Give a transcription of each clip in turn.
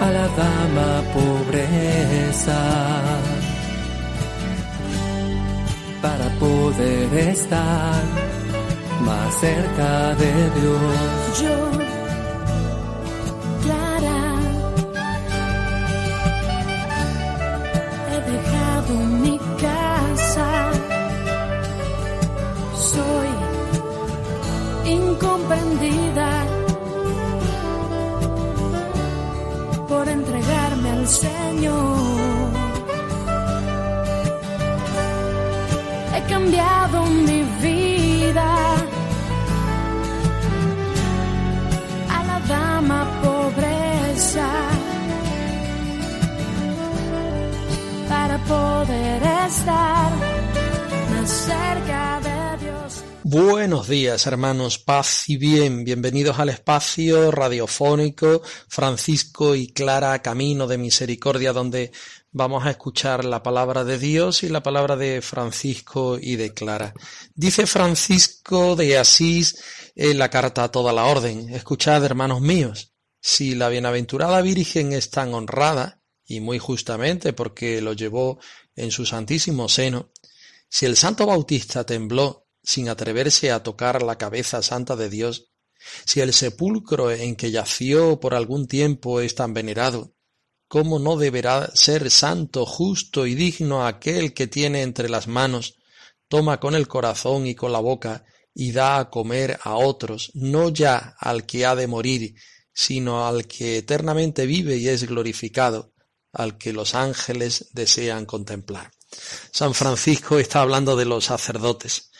A la dama pobreza, para poder estar más cerca de Dios. Yo, Clara, he dejado mi casa. Soy incomprendida al Señor. He cambiado mi vida a la dama pobreza para poder estar más cerca. Buenos días, hermanos, paz y bien. Bienvenidos al espacio radiofónico Francisco y Clara Camino de Misericordia, donde vamos a escuchar la palabra de Dios y la palabra de Francisco y de Clara. Dice Francisco de Asís en la carta a toda la orden. Escuchad, hermanos míos, si la bienaventurada Virgen es tan honrada, y muy justamente porque lo llevó en su santísimo seno, si el santo Bautista tembló sin atreverse a tocar la cabeza santa de Dios, si el sepulcro en que yació por algún tiempo es tan venerado, ¿cómo no deberá ser santo, justo y digno aquel que tiene entre las manos, toma con el corazón y con la boca, y da a comer a otros, no ya al que ha de morir, sino al que eternamente vive y es glorificado, al que los ángeles desean contemplar? San Francisco está hablando de los sacerdotes,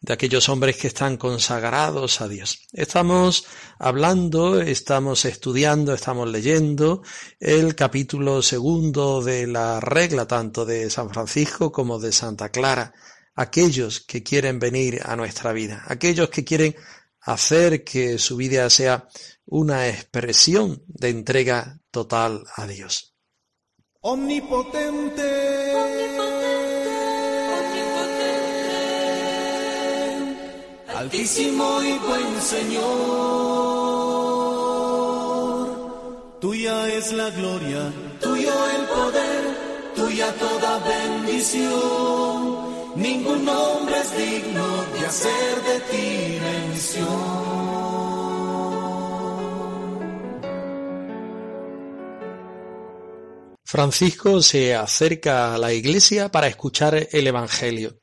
de aquellos hombres que están consagrados a Dios. Estamos hablando, estamos estudiando, estamos leyendo el capítulo segundo de la regla tanto de San Francisco como de Santa Clara. Aquellos que quieren venir a nuestra vida, aquellos que quieren hacer que su vida sea una expresión de entrega total a Dios. Omnipotente. Altísimo y buen Señor, tuya es la gloria, tuyo el poder, tuya toda bendición. Ningún hombre es digno de hacer de ti mención. Francisco se acerca a la iglesia para escuchar el Evangelio.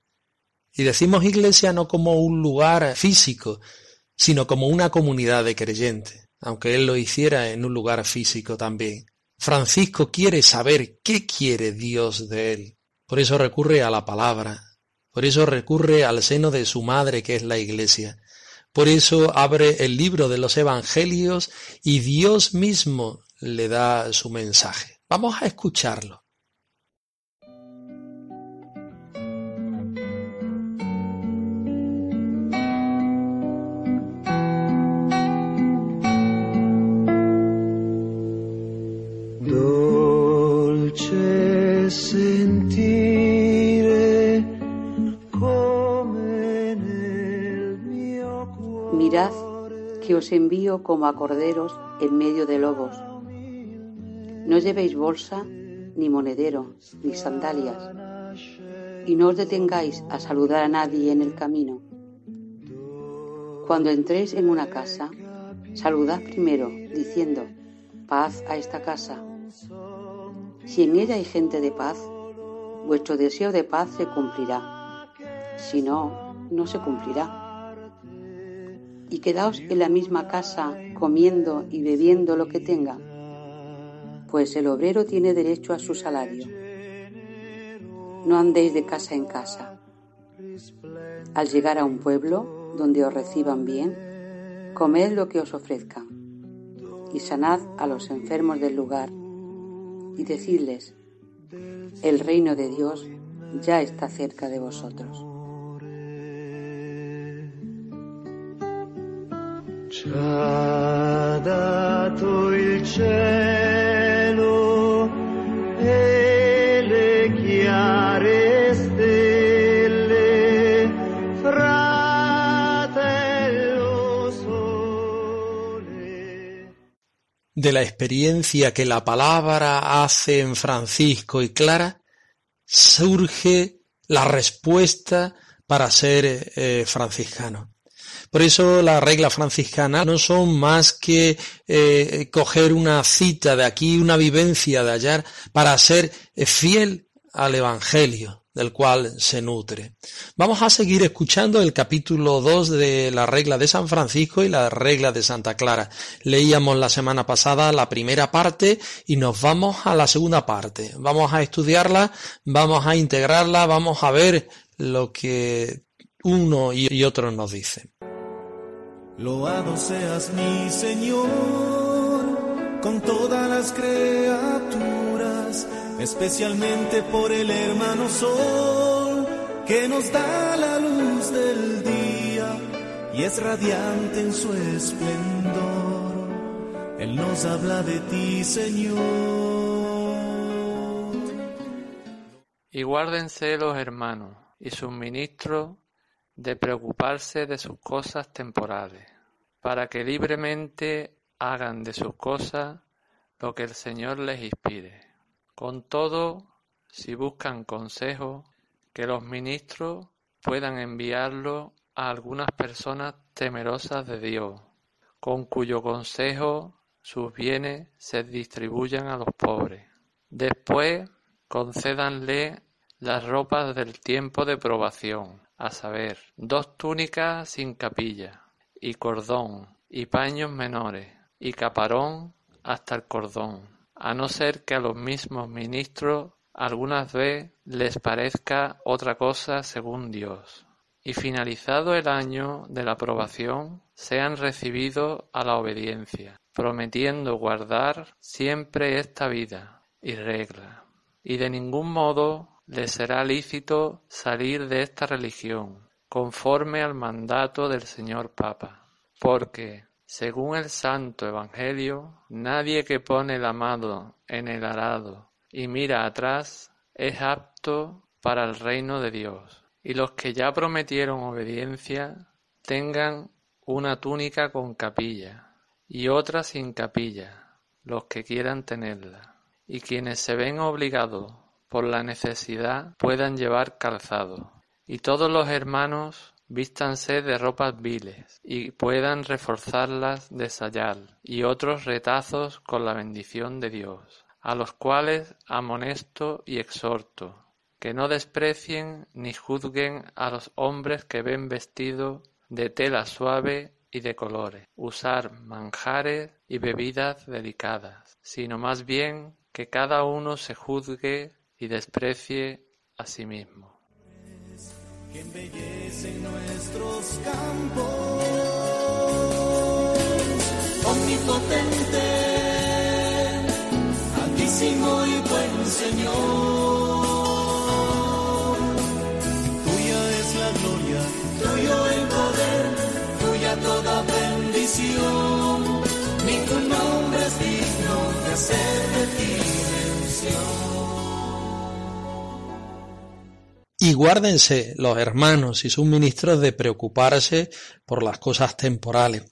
Y decimos iglesia no como un lugar físico, sino como una comunidad de creyentes, aunque él lo hiciera en un lugar físico también. Francisco quiere saber qué quiere Dios de él. Por eso recurre a la palabra, por eso recurre al seno de su madre que es la iglesia. Por eso abre el libro de los evangelios y Dios mismo le da su mensaje. Vamos a escucharlo. Os envío como a corderos en medio de lobos. No llevéis bolsa, ni monedero, ni sandalias, y no os detengáis a saludar a nadie en el camino. Cuando entréis en una casa, saludad primero, diciendo, paz a esta casa. Si en ella hay gente de paz, vuestro deseo de paz se cumplirá. Si no, no se cumplirá. Y quedaos en la misma casa comiendo y bebiendo lo que tenga, pues el obrero tiene derecho a su salario. No andéis de casa en casa. Al llegar a un pueblo donde os reciban bien, comed lo que os ofrezcan y sanad a los enfermos del lugar y decidles, El reino de Dios ya está cerca de vosotros. De la experiencia que la palabra hace en Francisco y Clara, surge la respuesta para ser eh, franciscano. Por eso las reglas franciscanas no son más que eh, coger una cita de aquí, una vivencia de allá, para ser fiel al Evangelio del cual se nutre. Vamos a seguir escuchando el capítulo 2 de la regla de San Francisco y la regla de Santa Clara. Leíamos la semana pasada la primera parte y nos vamos a la segunda parte. Vamos a estudiarla, vamos a integrarla, vamos a ver lo que uno y otro nos dicen. Loado seas mi Señor con todas las criaturas especialmente por el hermano sol que nos da la luz del día y es radiante en su esplendor. Él nos habla de ti, Señor. Y guárdense los hermanos y sus ministros de preocuparse de sus cosas temporales, para que libremente hagan de sus cosas lo que el Señor les inspire con todo, si buscan consejo, que los ministros puedan enviarlo a algunas personas temerosas de Dios, con cuyo consejo sus bienes se distribuyan a los pobres. Después, concédanle las ropas del tiempo de probación, a saber, dos túnicas sin capilla, y cordón, y paños menores, y caparón hasta el cordón a no ser que a los mismos ministros algunas vez les parezca otra cosa según Dios. Y finalizado el año de la aprobación, sean recibidos a la obediencia, prometiendo guardar siempre esta vida y regla. Y de ningún modo les será lícito salir de esta religión, conforme al mandato del señor Papa, porque según el Santo Evangelio, nadie que pone la mano en el arado y mira atrás es apto para el reino de Dios. Y los que ya prometieron obediencia tengan una túnica con capilla y otra sin capilla, los que quieran tenerla. Y quienes se ven obligados por la necesidad puedan llevar calzado. Y todos los hermanos vístanse de ropas viles, y puedan reforzarlas de sayal, y otros retazos con la bendición de Dios, a los cuales amonesto y exhorto, que no desprecien ni juzguen a los hombres que ven vestido de tela suave y de colores, usar manjares y bebidas delicadas, sino más bien que cada uno se juzgue y desprecie a sí mismo que embellecen nuestros campos. Omnipotente, altísimo y buen Señor. Tuya es la gloria, tuyo el poder, tuya toda bendición. Ningún nombre es digno de hacer de ti mención. Y guárdense los hermanos y sus ministros de preocuparse por las cosas temporales.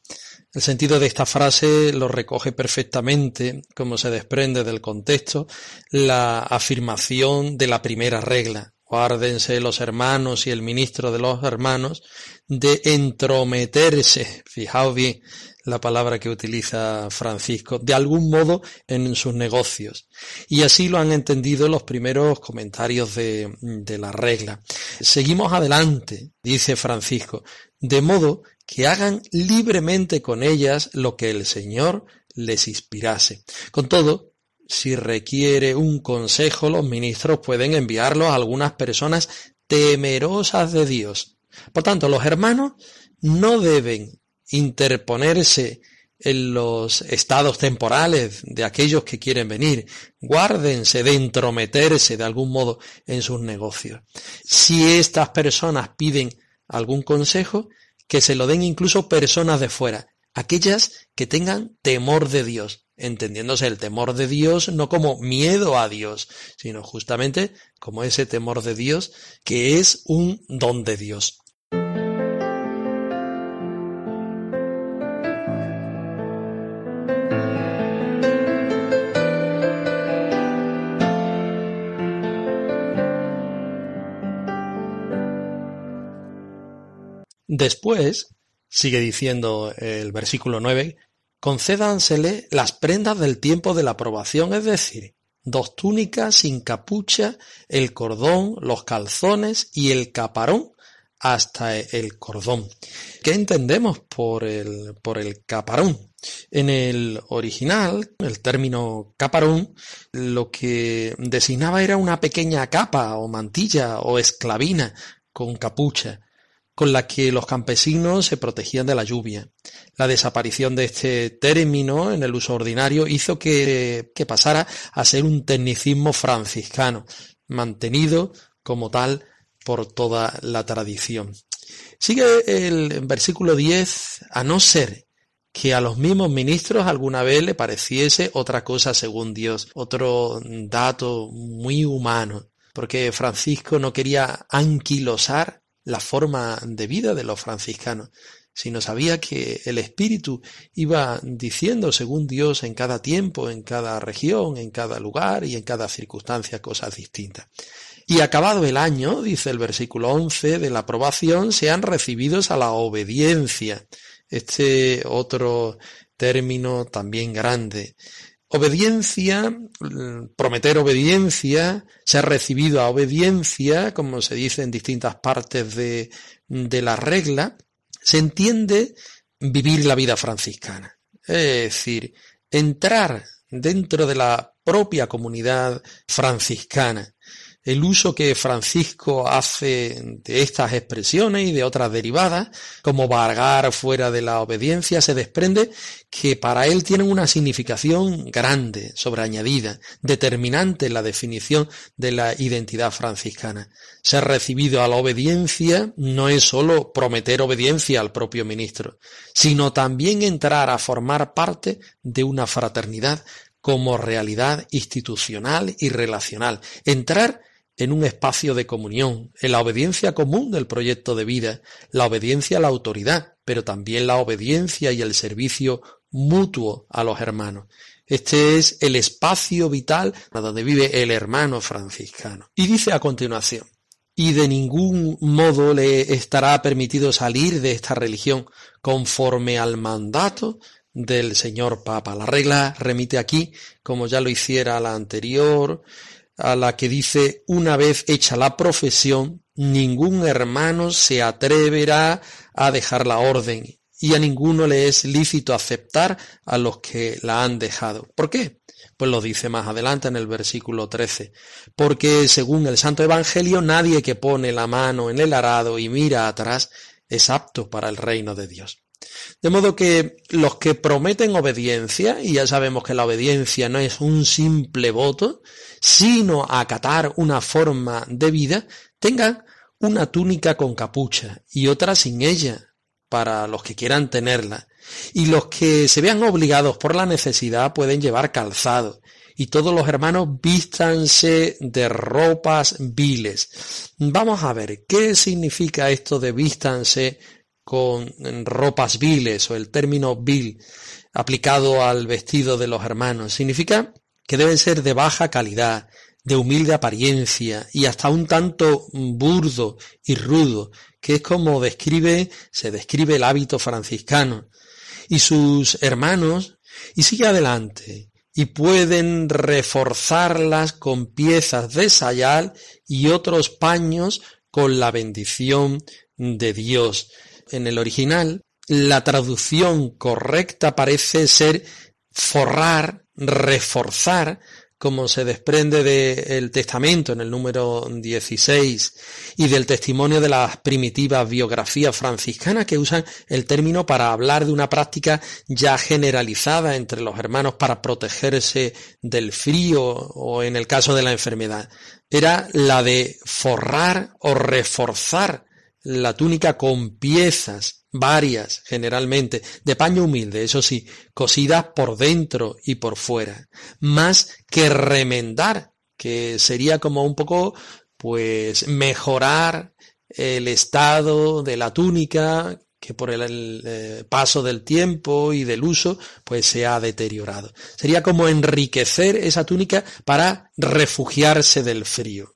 El sentido de esta frase lo recoge perfectamente, como se desprende del contexto, la afirmación de la primera regla. Guárdense los hermanos y el ministro de los hermanos de entrometerse. Fijaos bien, la palabra que utiliza Francisco, de algún modo en sus negocios. Y así lo han entendido los primeros comentarios de, de la regla. Seguimos adelante, dice Francisco, de modo que hagan libremente con ellas lo que el Señor les inspirase. Con todo, si requiere un consejo, los ministros pueden enviarlo a algunas personas temerosas de Dios. Por tanto, los hermanos no deben interponerse en los estados temporales de aquellos que quieren venir. Guárdense de entrometerse de algún modo en sus negocios. Si estas personas piden algún consejo, que se lo den incluso personas de fuera, aquellas que tengan temor de Dios, entendiéndose el temor de Dios no como miedo a Dios, sino justamente como ese temor de Dios que es un don de Dios. Después, sigue diciendo el versículo 9, concédansele las prendas del tiempo de la aprobación, es decir, dos túnicas sin capucha, el cordón, los calzones y el caparón hasta el cordón. ¿Qué entendemos por el, por el caparón? En el original, el término caparón lo que designaba era una pequeña capa o mantilla o esclavina con capucha con la que los campesinos se protegían de la lluvia. La desaparición de este término en el uso ordinario hizo que, que pasara a ser un tecnicismo franciscano, mantenido como tal por toda la tradición. Sigue el versículo 10, a no ser que a los mismos ministros alguna vez le pareciese otra cosa según Dios, otro dato muy humano, porque Francisco no quería anquilosar la forma de vida de los franciscanos, sino sabía que el Espíritu iba diciendo según Dios en cada tiempo, en cada región, en cada lugar y en cada circunstancia cosas distintas. Y acabado el año, dice el versículo 11 de la aprobación, sean recibidos a la obediencia. Este otro término también grande. Obediencia, prometer obediencia, ser recibido a obediencia, como se dice en distintas partes de, de la regla, se entiende vivir la vida franciscana. Es decir, entrar dentro de la propia comunidad franciscana, el uso que Francisco hace de estas expresiones y de otras derivadas, como vargar fuera de la obediencia, se desprende que para él tienen una significación grande, sobreañadida, determinante en la definición de la identidad franciscana. Ser recibido a la obediencia no es sólo prometer obediencia al propio ministro, sino también entrar a formar parte de una fraternidad como realidad institucional y relacional. Entrar en un espacio de comunión, en la obediencia común del proyecto de vida, la obediencia a la autoridad, pero también la obediencia y el servicio mutuo a los hermanos. Este es el espacio vital donde vive el hermano franciscano. Y dice a continuación, y de ningún modo le estará permitido salir de esta religión conforme al mandato del señor Papa. La regla remite aquí, como ya lo hiciera la anterior, a la que dice una vez hecha la profesión, ningún hermano se atreverá a dejar la orden y a ninguno le es lícito aceptar a los que la han dejado. ¿Por qué? Pues lo dice más adelante en el versículo 13. Porque según el Santo Evangelio, nadie que pone la mano en el arado y mira atrás es apto para el reino de Dios. De modo que los que prometen obediencia, y ya sabemos que la obediencia no es un simple voto, sino acatar una forma de vida, tengan una túnica con capucha y otra sin ella, para los que quieran tenerla. Y los que se vean obligados por la necesidad pueden llevar calzado. Y todos los hermanos vístanse de ropas viles. Vamos a ver, ¿qué significa esto de vístanse con ropas viles o el término vil aplicado al vestido de los hermanos. Significa que deben ser de baja calidad, de humilde apariencia y hasta un tanto burdo y rudo, que es como describe, se describe el hábito franciscano. Y sus hermanos, y sigue adelante, y pueden reforzarlas con piezas de sayal y otros paños con la bendición de Dios en el original, la traducción correcta parece ser forrar, reforzar como se desprende del Testamento en el número 16 y del testimonio de las primitivas biografías franciscanas que usan el término para hablar de una práctica ya generalizada entre los hermanos para protegerse del frío o en el caso de la enfermedad. Era la de forrar o reforzar la túnica con piezas varias, generalmente, de paño humilde, eso sí, cosidas por dentro y por fuera, más que remendar, que sería como un poco, pues, mejorar el estado de la túnica que por el, eh, paso del tiempo y del uso, pues se ha deteriorado. Sería como enriquecer esa túnica para refugiarse del frío.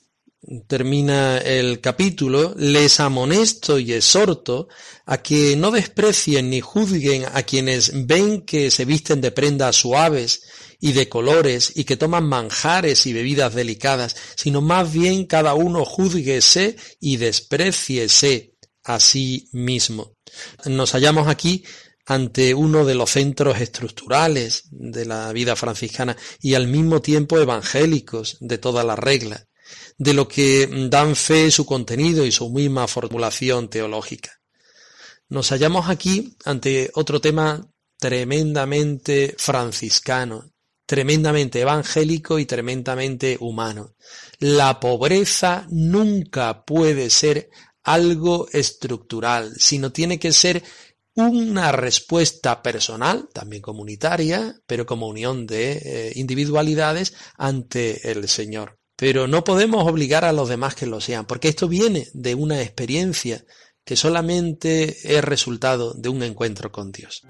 termina el capítulo, les amonesto y exhorto a que no desprecien ni juzguen a quienes ven que se visten de prendas suaves y de colores y que toman manjares y bebidas delicadas, sino más bien cada uno juzguese y despreciese a sí mismo. Nos hallamos aquí ante uno de los centros estructurales de la vida franciscana y al mismo tiempo evangélicos de toda la regla, de lo que dan fe su contenido y su misma formulación teológica. Nos hallamos aquí ante otro tema tremendamente franciscano, tremendamente evangélico y tremendamente humano. La pobreza nunca puede ser algo estructural, sino tiene que ser una respuesta personal, también comunitaria, pero como unión de eh, individualidades ante el Señor. Pero no podemos obligar a los demás que lo sean, porque esto viene de una experiencia que solamente es resultado de un encuentro con Dios.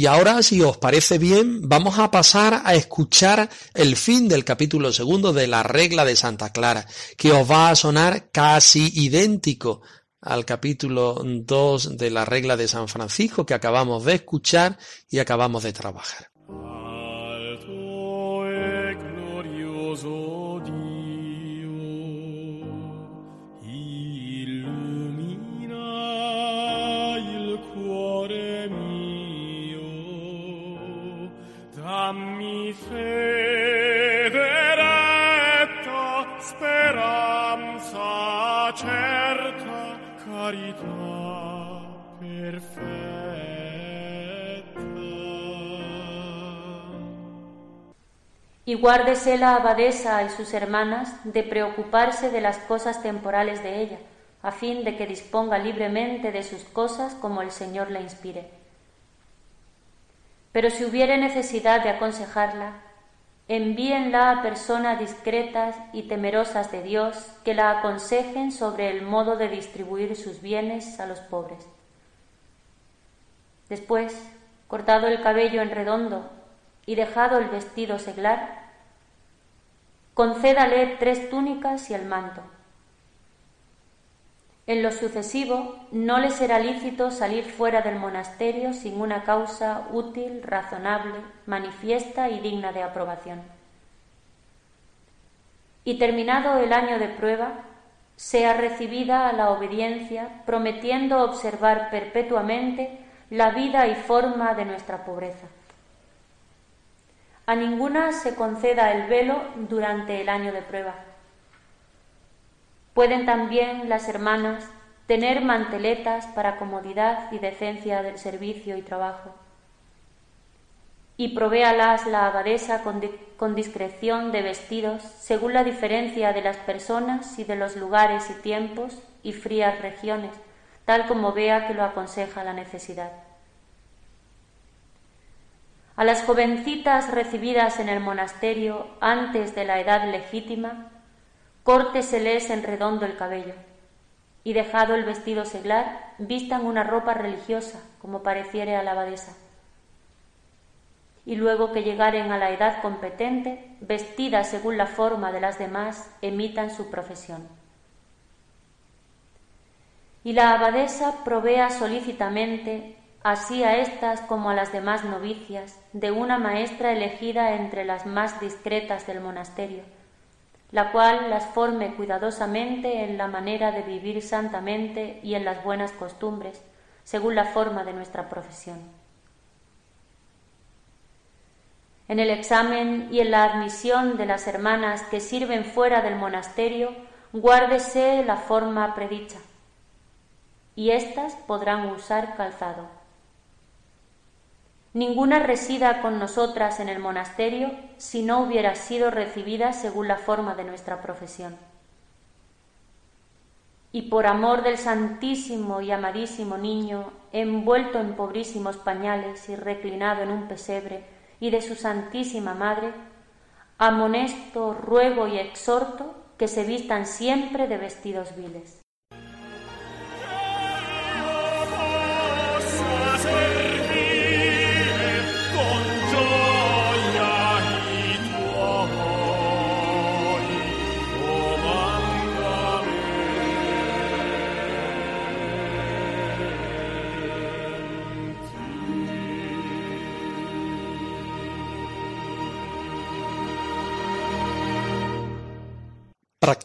Y ahora, si os parece bien, vamos a pasar a escuchar el fin del capítulo segundo de la regla de Santa Clara, que os va a sonar casi idéntico al capítulo 2 de la regla de San Francisco que acabamos de escuchar y acabamos de trabajar. Y guárdese la abadesa y sus hermanas de preocuparse de las cosas temporales de ella, a fin de que disponga libremente de sus cosas como el Señor la inspire. Pero si hubiere necesidad de aconsejarla, envíenla a personas discretas y temerosas de Dios que la aconsejen sobre el modo de distribuir sus bienes a los pobres. Después, cortado el cabello en redondo y dejado el vestido seglar, concédale tres túnicas y el manto. En lo sucesivo, no le será lícito salir fuera del monasterio sin una causa útil, razonable, manifiesta y digna de aprobación. Y terminado el año de prueba, sea recibida a la obediencia, prometiendo observar perpetuamente la vida y forma de nuestra pobreza. A ninguna se conceda el velo durante el año de prueba. Pueden también las hermanas tener manteletas para comodidad y decencia del servicio y trabajo. Y provéalas la abadesa con, con, discreción de vestidos según la diferencia de las personas y de los lugares y tiempos y frías regiones, tal como vea que lo aconseja la necesidad. A las jovencitas recibidas en el monasterio antes de la edad legítima, córteseles en redondo el cabello y dejado el vestido seglar, vistan una ropa religiosa, como pareciere a la abadesa. Y luego que llegaren a la edad competente, vestidas según la forma de las demás, emitan su profesión. Y la abadesa provea solícitamente así a estas como a las demás novicias, de una maestra elegida entre las más discretas del monasterio, la cual las forme cuidadosamente en la manera de vivir santamente y en las buenas costumbres, según la forma de nuestra profesión. En el examen y en la admisión de las hermanas que sirven fuera del monasterio, guárdese la forma predicha, y éstas podrán usar calzado. Ninguna resida con nosotras en el monasterio si no hubiera sido recibida según la forma de nuestra profesión. Y por amor del santísimo y amadísimo niño, envuelto en pobrísimos pañales y reclinado en un pesebre, y de su santísima madre, amonesto, ruego y exhorto que se vistan siempre de vestidos viles.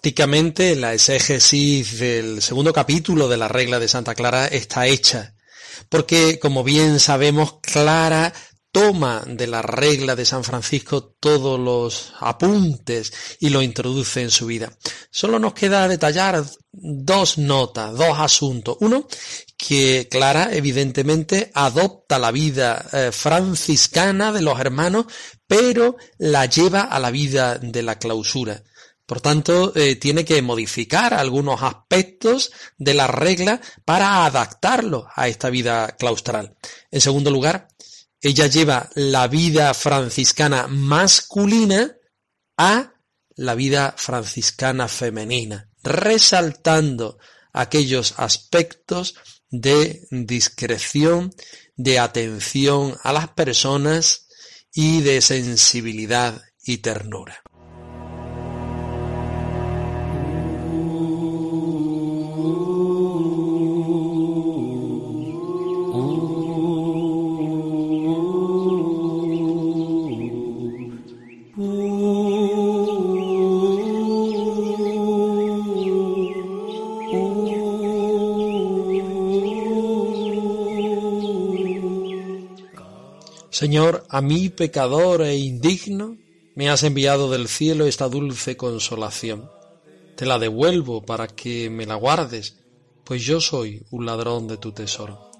Prácticamente la exégesis del segundo capítulo de la regla de Santa Clara está hecha, porque como bien sabemos, Clara toma de la regla de San Francisco todos los apuntes y lo introduce en su vida. Solo nos queda detallar dos notas, dos asuntos. Uno, que Clara evidentemente adopta la vida eh, franciscana de los hermanos, pero la lleva a la vida de la clausura. Por tanto, eh, tiene que modificar algunos aspectos de la regla para adaptarlo a esta vida claustral. En segundo lugar, ella lleva la vida franciscana masculina a la vida franciscana femenina, resaltando aquellos aspectos de discreción, de atención a las personas y de sensibilidad y ternura. Señor, a mí pecador e indigno, me has enviado del cielo esta dulce consolación. Te la devuelvo para que me la guardes, pues yo soy un ladrón de tu tesoro.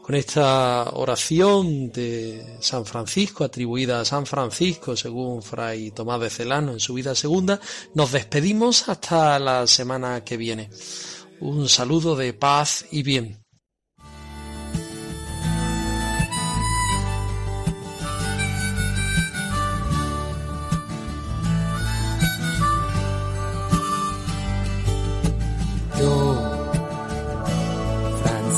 Con esta oración de San Francisco, atribuida a San Francisco, según Fray Tomás de Celano en su vida segunda, nos despedimos hasta la semana que viene. Un saludo de paz y bien.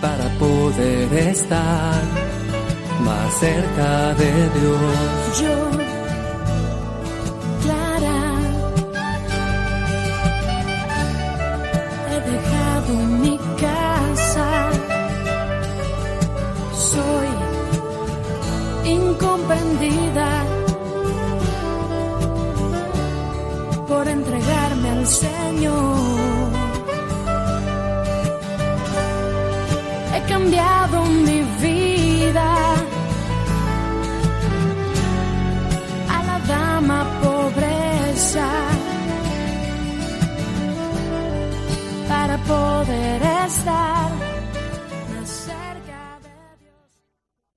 para poder estar más cerca de Dios. Yo, Clara, he dejado mi casa, soy incomprendida por entregarme al Señor. He